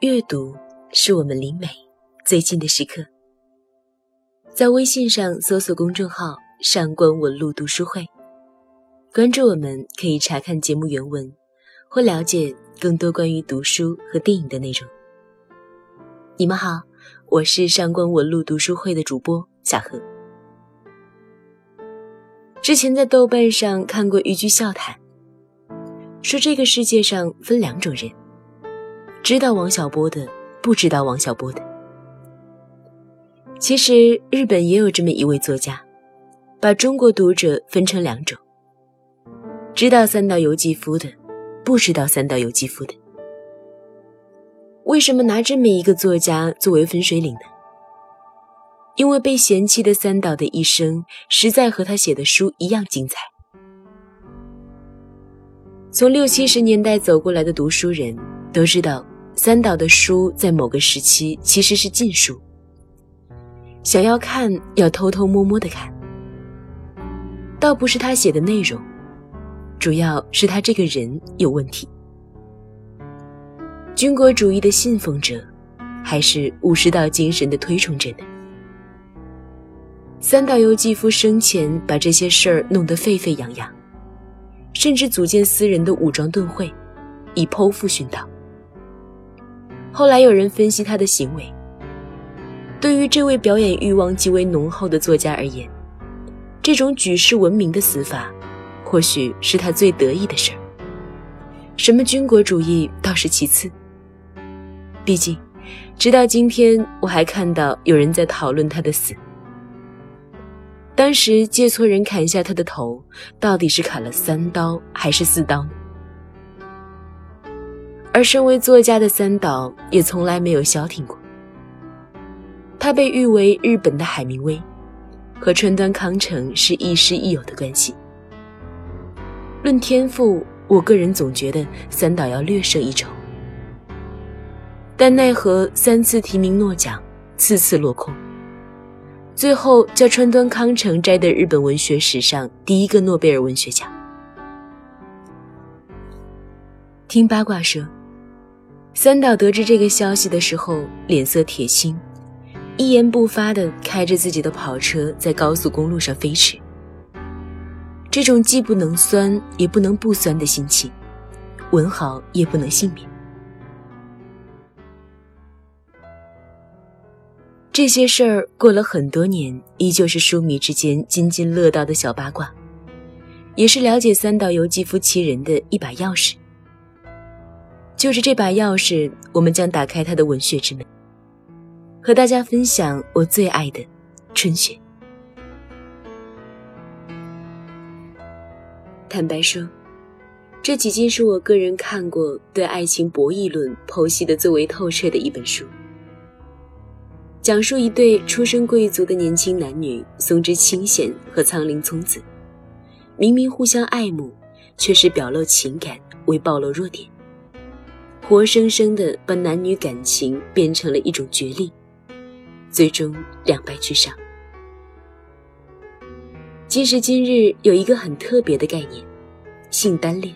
阅读是我们离美最近的时刻。在微信上搜索公众号“上官文露读书会”，关注我们，可以查看节目原文，或了解更多关于读书和电影的内容。你们好，我是上官文露读书会的主播小何。之前在豆瓣上看过一句笑谈，说这个世界上分两种人：知道王小波的，不知道王小波的。其实日本也有这么一位作家，把中国读者分成两种：知道三岛由纪夫的，不知道三岛由纪夫的。为什么拿这么一个作家作为分水岭呢？因为被嫌弃的三岛的一生，实在和他写的书一样精彩。从六七十年代走过来的读书人都知道，三岛的书在某个时期其实是禁书，想要看要偷偷摸摸的看。倒不是他写的内容，主要是他这个人有问题。军国主义的信奉者，还是武士道精神的推崇者呢？三岛由纪夫生前把这些事儿弄得沸沸扬扬，甚至组建私人的武装盾会，以剖腹殉道。后来有人分析他的行为，对于这位表演欲望极为浓厚的作家而言，这种举世闻名的死法，或许是他最得意的事儿。什么军国主义倒是其次，毕竟，直到今天我还看到有人在讨论他的死。当时借错人砍下他的头，到底是砍了三刀还是四刀？而身为作家的三岛也从来没有消停过。他被誉为日本的海明威，和川端康成是亦师亦友的关系。论天赋，我个人总觉得三岛要略胜一筹，但奈何三次提名诺奖，次次落空。最后叫川端康成摘得日本文学史上第一个诺贝尔文学奖。听八卦说，三岛得知这个消息的时候，脸色铁青，一言不发的开着自己的跑车在高速公路上飞驰。这种既不能酸也不能不酸的心情，文豪也不能幸免。这些事儿过了很多年，依旧是书迷之间津津乐道的小八卦，也是了解三岛由纪夫其人的一把钥匙。就是这把钥匙，我们将打开他的文学之门，和大家分享我最爱的春雪。坦白说，这几近是我个人看过对爱情博弈论剖析的最为透彻的一本书。讲述一对出身贵族的年轻男女松之清显和苍林聪子，明明互相爱慕，却是表露情感为暴露弱点，活生生的把男女感情变成了一种角力，最终两败俱伤。今时今日有一个很特别的概念，性单恋，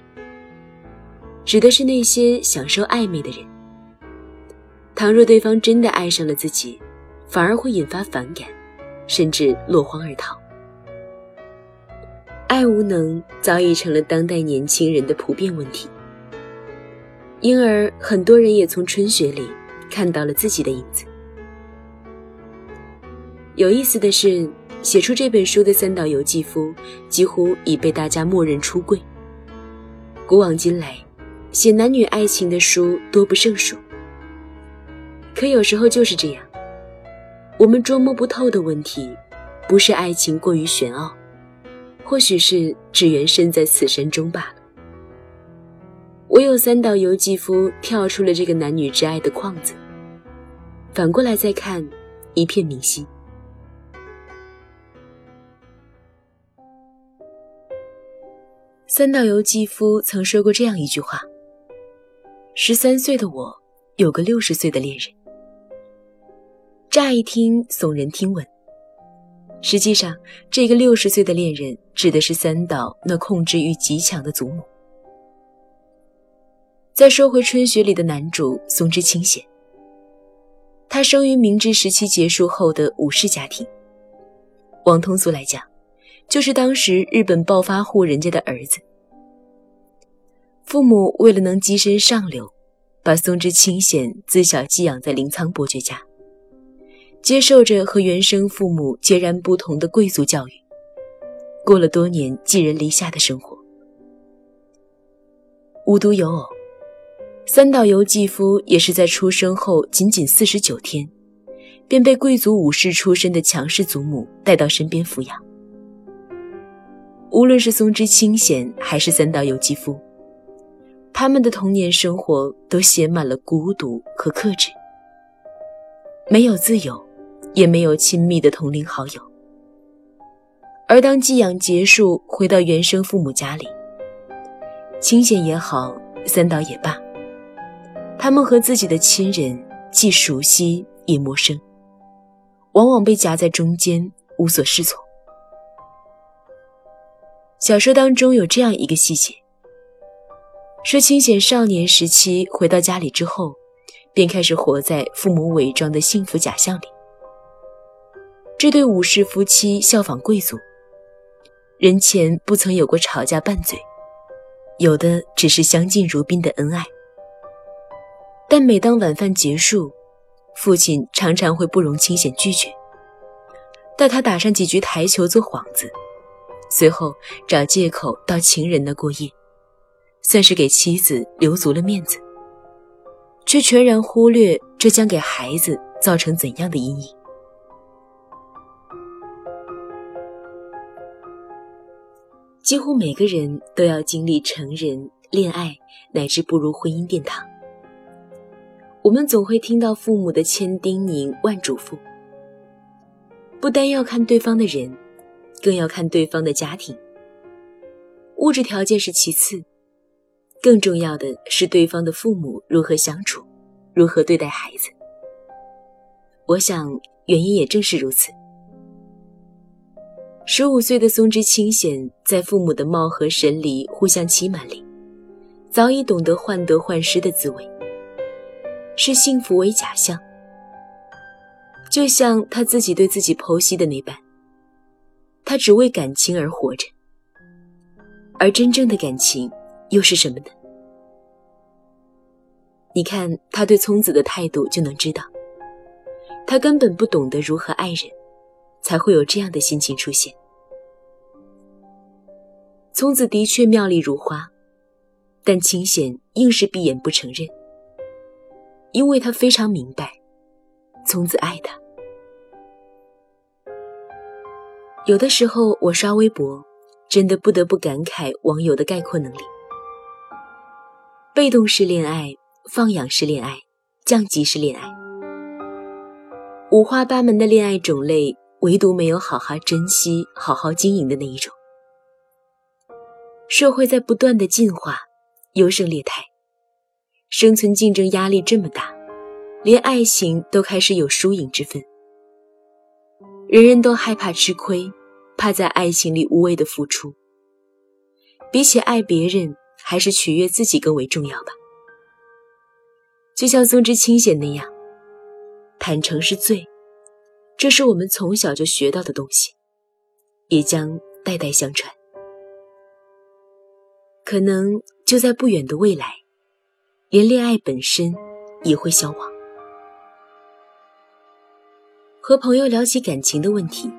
指的是那些享受暧昧的人。倘若对方真的爱上了自己，反而会引发反感，甚至落荒而逃。爱无能早已成了当代年轻人的普遍问题，因而很多人也从春雪里看到了自己的影子。有意思的是，写出这本书的三岛由纪夫几乎已被大家默认出柜。古往今来，写男女爱情的书多不胜数，可有时候就是这样。我们捉摸不透的问题，不是爱情过于玄奥，或许是只缘身在此山中罢了。唯有三岛由纪夫跳出了这个男女之爱的框子，反过来再看，一片明晰。三岛由纪夫曾说过这样一句话：“十三岁的我，有个六十岁的恋人。”乍一听耸人听闻，实际上，这个六十岁的恋人指的是三岛那控制欲极强的祖母。再说回《春雪》里的男主松之清显，他生于明治时期结束后的武士家庭，往通俗来讲，就是当时日本暴发户人家的儿子。父母为了能跻身上流，把松之清显自小寄养在临仓伯爵家，接受着和原生父母截然不同的贵族教育，过了多年寄人篱下的生活。无独有偶，三岛由纪夫也是在出生后仅仅四十九天，便被贵族武士出身的强势祖母带到身边抚养。无论是松之清显还是三岛由纪夫，他们的童年生活都写满了孤独和克制，没有自由，也没有亲密的同龄好友。而当寄养结束，回到原生父母家里。清闲也好，三岛也罢，他们和自己的亲人既熟悉也陌生，往往被夹在中间，无所适从。小说当中有这样一个细节：说清闲少年时期回到家里之后，便开始活在父母伪装的幸福假象里。这对武士夫妻效仿贵族，人前不曾有过吵架拌嘴。有的只是相敬如宾的恩爱，但每当晚饭结束，父亲常常会不容清闲拒绝，带他打上几局台球做幌子，随后找借口到情人那过夜，算是给妻子留足了面子，却全然忽略这将给孩子造成怎样的阴影。几乎每个人都要经历成人、恋爱，乃至步入婚姻殿堂。我们总会听到父母的千叮咛万嘱咐，不单要看对方的人，更要看对方的家庭。物质条件是其次，更重要的是对方的父母如何相处，如何对待孩子。我想，原因也正是如此。十五岁的松之清显，在父母的貌合神离、互相欺瞒里，早已懂得患得患失的滋味，视幸福为假象。就像他自己对自己剖析的那般，他只为感情而活着，而真正的感情又是什么呢？你看他对聪子的态度就能知道，他根本不懂得如何爱人。才会有这样的心情出现。聪子的确妙丽如花，但清显硬是闭眼不承认，因为他非常明白，聪子爱他。有的时候我刷微博，真的不得不感慨网友的概括能力：被动式恋爱、放养式恋爱、降级式恋爱，五花八门的恋爱种类。唯独没有好好珍惜、好好经营的那一种。社会在不断的进化，优胜劣汰，生存竞争压力这么大，连爱情都开始有输赢之分。人人都害怕吃亏，怕在爱情里无谓的付出。比起爱别人，还是取悦自己更为重要吧。就像松之清显那样，坦诚是罪。这是我们从小就学到的东西，也将代代相传。可能就在不远的未来，连恋爱本身也会消亡。和朋友聊起感情的问题，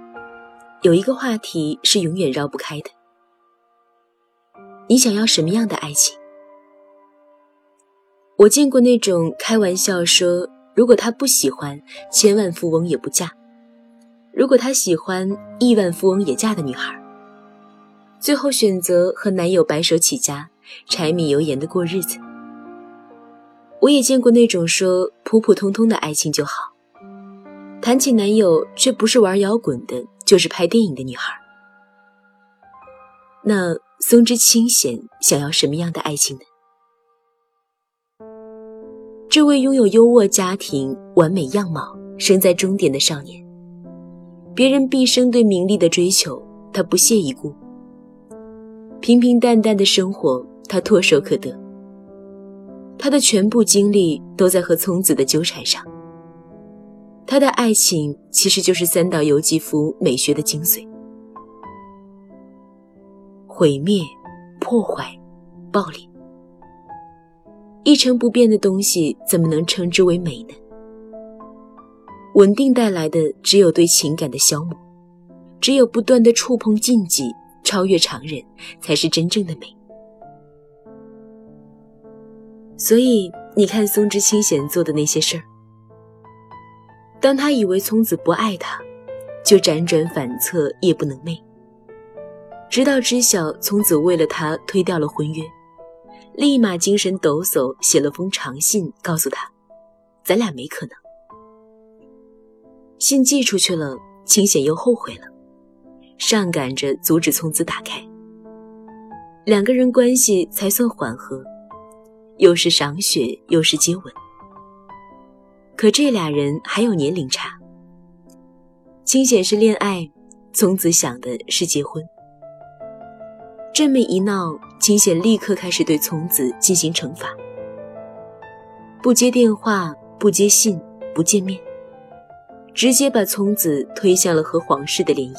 有一个话题是永远绕不开的：你想要什么样的爱情？我见过那种开玩笑说，如果他不喜欢，千万富翁也不嫁。如果她喜欢亿万富翁也嫁的女孩，最后选择和男友白手起家、柴米油盐的过日子。我也见过那种说普普通通的爱情就好，谈起男友却不是玩摇滚的，就是拍电影的女孩。那松之清显想要什么样的爱情呢？这位拥有优渥家庭、完美样貌、生在终点的少年。别人毕生对名利的追求，他不屑一顾；平平淡淡的生活，他唾手可得。他的全部精力都在和聪子的纠缠上。他的爱情其实就是三岛由纪夫美学的精髓：毁灭、破坏、暴力。一成不变的东西怎么能称之为美呢？稳定带来的只有对情感的消磨，只有不断的触碰禁忌、超越常人，才是真正的美。所以你看松之清闲做的那些事儿，当他以为聪子不爱他，就辗转反侧，夜不能寐，直到知晓聪子为了他推掉了婚约，立马精神抖擞，写了封长信告诉他，咱俩没可能。信寄出去了，清显又后悔了，上赶着阻止聪子打开，两个人关系才算缓和。又是赏雪，又是接吻，可这俩人还有年龄差。清显是恋爱，聪子想的是结婚。这么一闹，清显立刻开始对聪子进行惩罚：不接电话，不接信，不见面，直接把聪子推向了和皇室的联姻。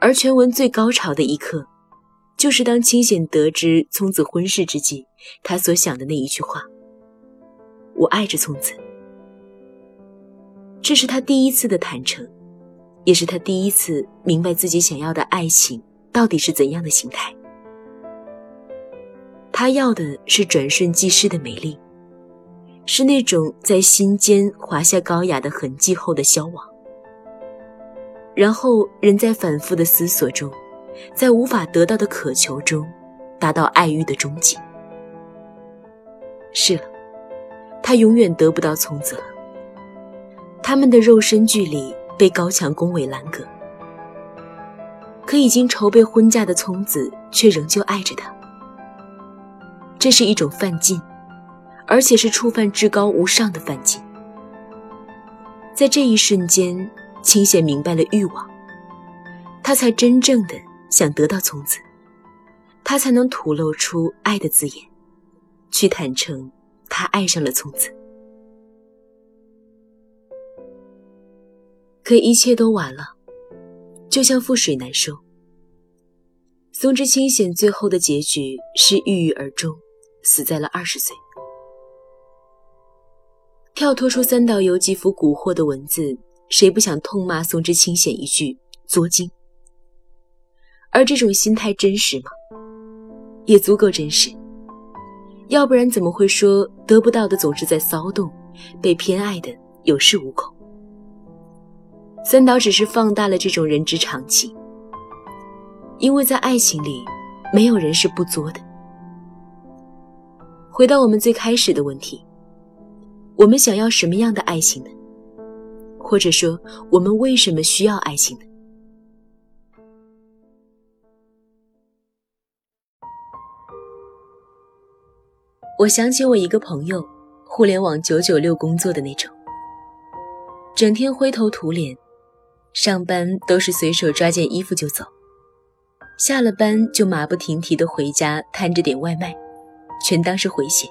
而全文最高潮的一刻。就是当清显得知聪子婚事之际，他所想的那一句话：“我爱着聪子。”这是他第一次的坦诚，也是他第一次明白自己想要的爱情到底是怎样的形态。他要的是转瞬即逝的美丽，是那种在心间划下高雅的痕迹后的消亡，然后人在反复的思索中。在无法得到的渴求中，达到爱欲的终极。是了，他永远得不到聪子了。他们的肉身距离被高墙宫尾拦隔，可已经筹备婚嫁的聪子却仍旧爱着他。这是一种犯禁，而且是触犯至高无上的犯禁。在这一瞬间，清显明白了欲望，他才真正的。想得到聪子，他才能吐露出爱的字眼，去坦诚他爱上了聪子。可一切都晚了，就像覆水难收。松之清显最后的结局是郁郁而终，死在了二十岁。跳脱出三岛由纪夫蛊惑的文字，谁不想痛骂松之清显一句作精？而这种心态真实吗？也足够真实。要不然怎么会说得不到的总是在骚动，被偏爱的有恃无恐？三岛只是放大了这种人之常情，因为在爱情里，没有人是不作的。回到我们最开始的问题，我们想要什么样的爱情呢？或者说，我们为什么需要爱情呢？我想起我一个朋友，互联网九九六工作的那种，整天灰头土脸，上班都是随手抓件衣服就走，下了班就马不停蹄的回家摊着点外卖，全当是回血。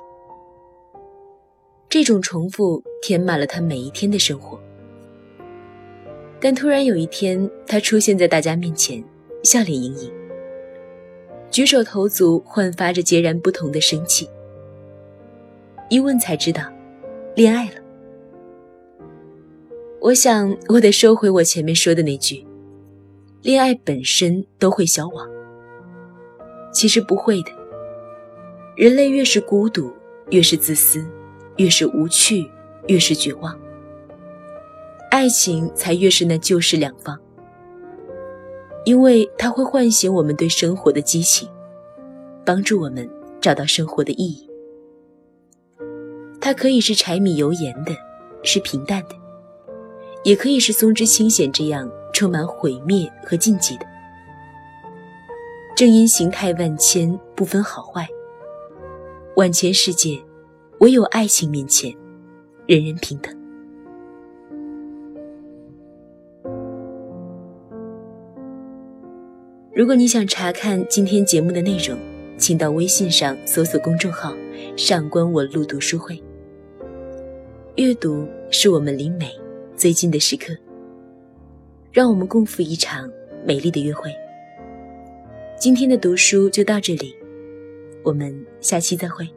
这种重复填满了他每一天的生活。但突然有一天，他出现在大家面前，笑脸盈盈，举手投足焕发着截然不同的生气。一问才知道，恋爱了。我想，我得收回我前面说的那句：恋爱本身都会消亡。其实不会的。人类越是孤独，越是自私，越是无趣，越是绝望，爱情才越是那旧事两方。因为它会唤醒我们对生活的激情，帮助我们找到生活的意义。它可以是柴米油盐的，是平淡的，也可以是松枝清显这样充满毁灭和禁忌的。正因形态万千，不分好坏。万千世界，唯有爱情面前，人人平等。如果你想查看今天节目的内容，请到微信上搜索公众号“上官文露读书会”。阅读是我们离美最近的时刻，让我们共赴一场美丽的约会。今天的读书就到这里，我们下期再会。